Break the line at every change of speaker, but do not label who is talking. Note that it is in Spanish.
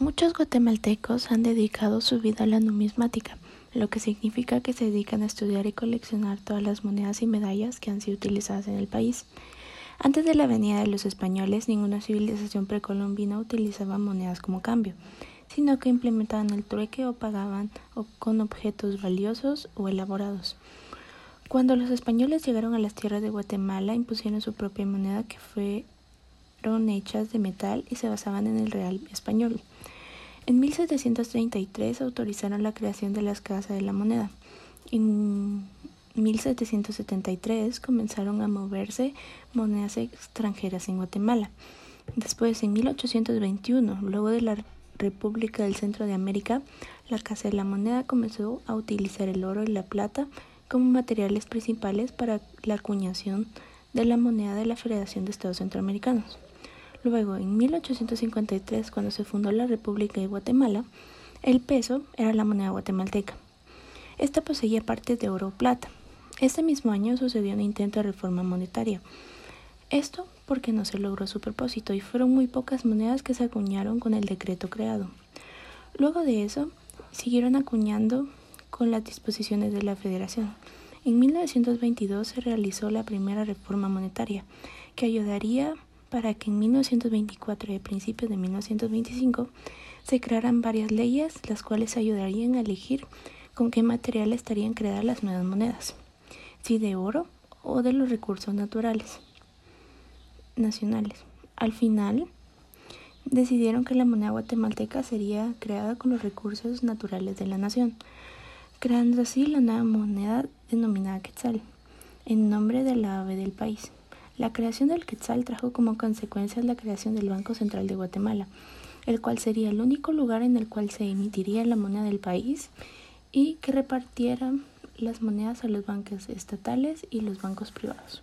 Muchos guatemaltecos han dedicado su vida a la numismática, lo que significa que se dedican a estudiar y coleccionar todas las monedas y medallas que han sido utilizadas en el país. Antes de la venida de los españoles, ninguna civilización precolombina utilizaba monedas como cambio, sino que implementaban el trueque o pagaban con objetos valiosos o elaborados. Cuando los españoles llegaron a las tierras de Guatemala, impusieron su propia moneda que fueron hechas de metal y se basaban en el real español. En 1733 autorizaron la creación de las casas de la moneda. En 1773 comenzaron a moverse monedas extranjeras en Guatemala. Después, en 1821, luego de la República del Centro de América, la Casa de la Moneda comenzó a utilizar el oro y la plata como materiales principales para la acuñación de la moneda de la Federación de Estados Centroamericanos. Luego, en 1853, cuando se fundó la República de Guatemala, el peso era la moneda guatemalteca. Esta poseía partes de oro o plata. Este mismo año sucedió un intento de reforma monetaria. Esto porque no se logró su propósito y fueron muy pocas monedas que se acuñaron con el decreto creado. Luego de eso, siguieron acuñando con las disposiciones de la Federación. En 1922 se realizó la primera reforma monetaria, que ayudaría para que en 1924 y a principios de 1925 se crearan varias leyes las cuales ayudarían a elegir con qué material estarían creadas las nuevas monedas, si de oro o de los recursos naturales nacionales. Al final, decidieron que la moneda guatemalteca sería creada con los recursos naturales de la nación, creando así la nueva moneda denominada Quetzal, en nombre de la ave del país. La creación del Quetzal trajo como consecuencia la creación del Banco Central de Guatemala, el cual sería el único lugar en el cual se emitiría la moneda del país y que repartiera las monedas a los bancos estatales y los bancos privados.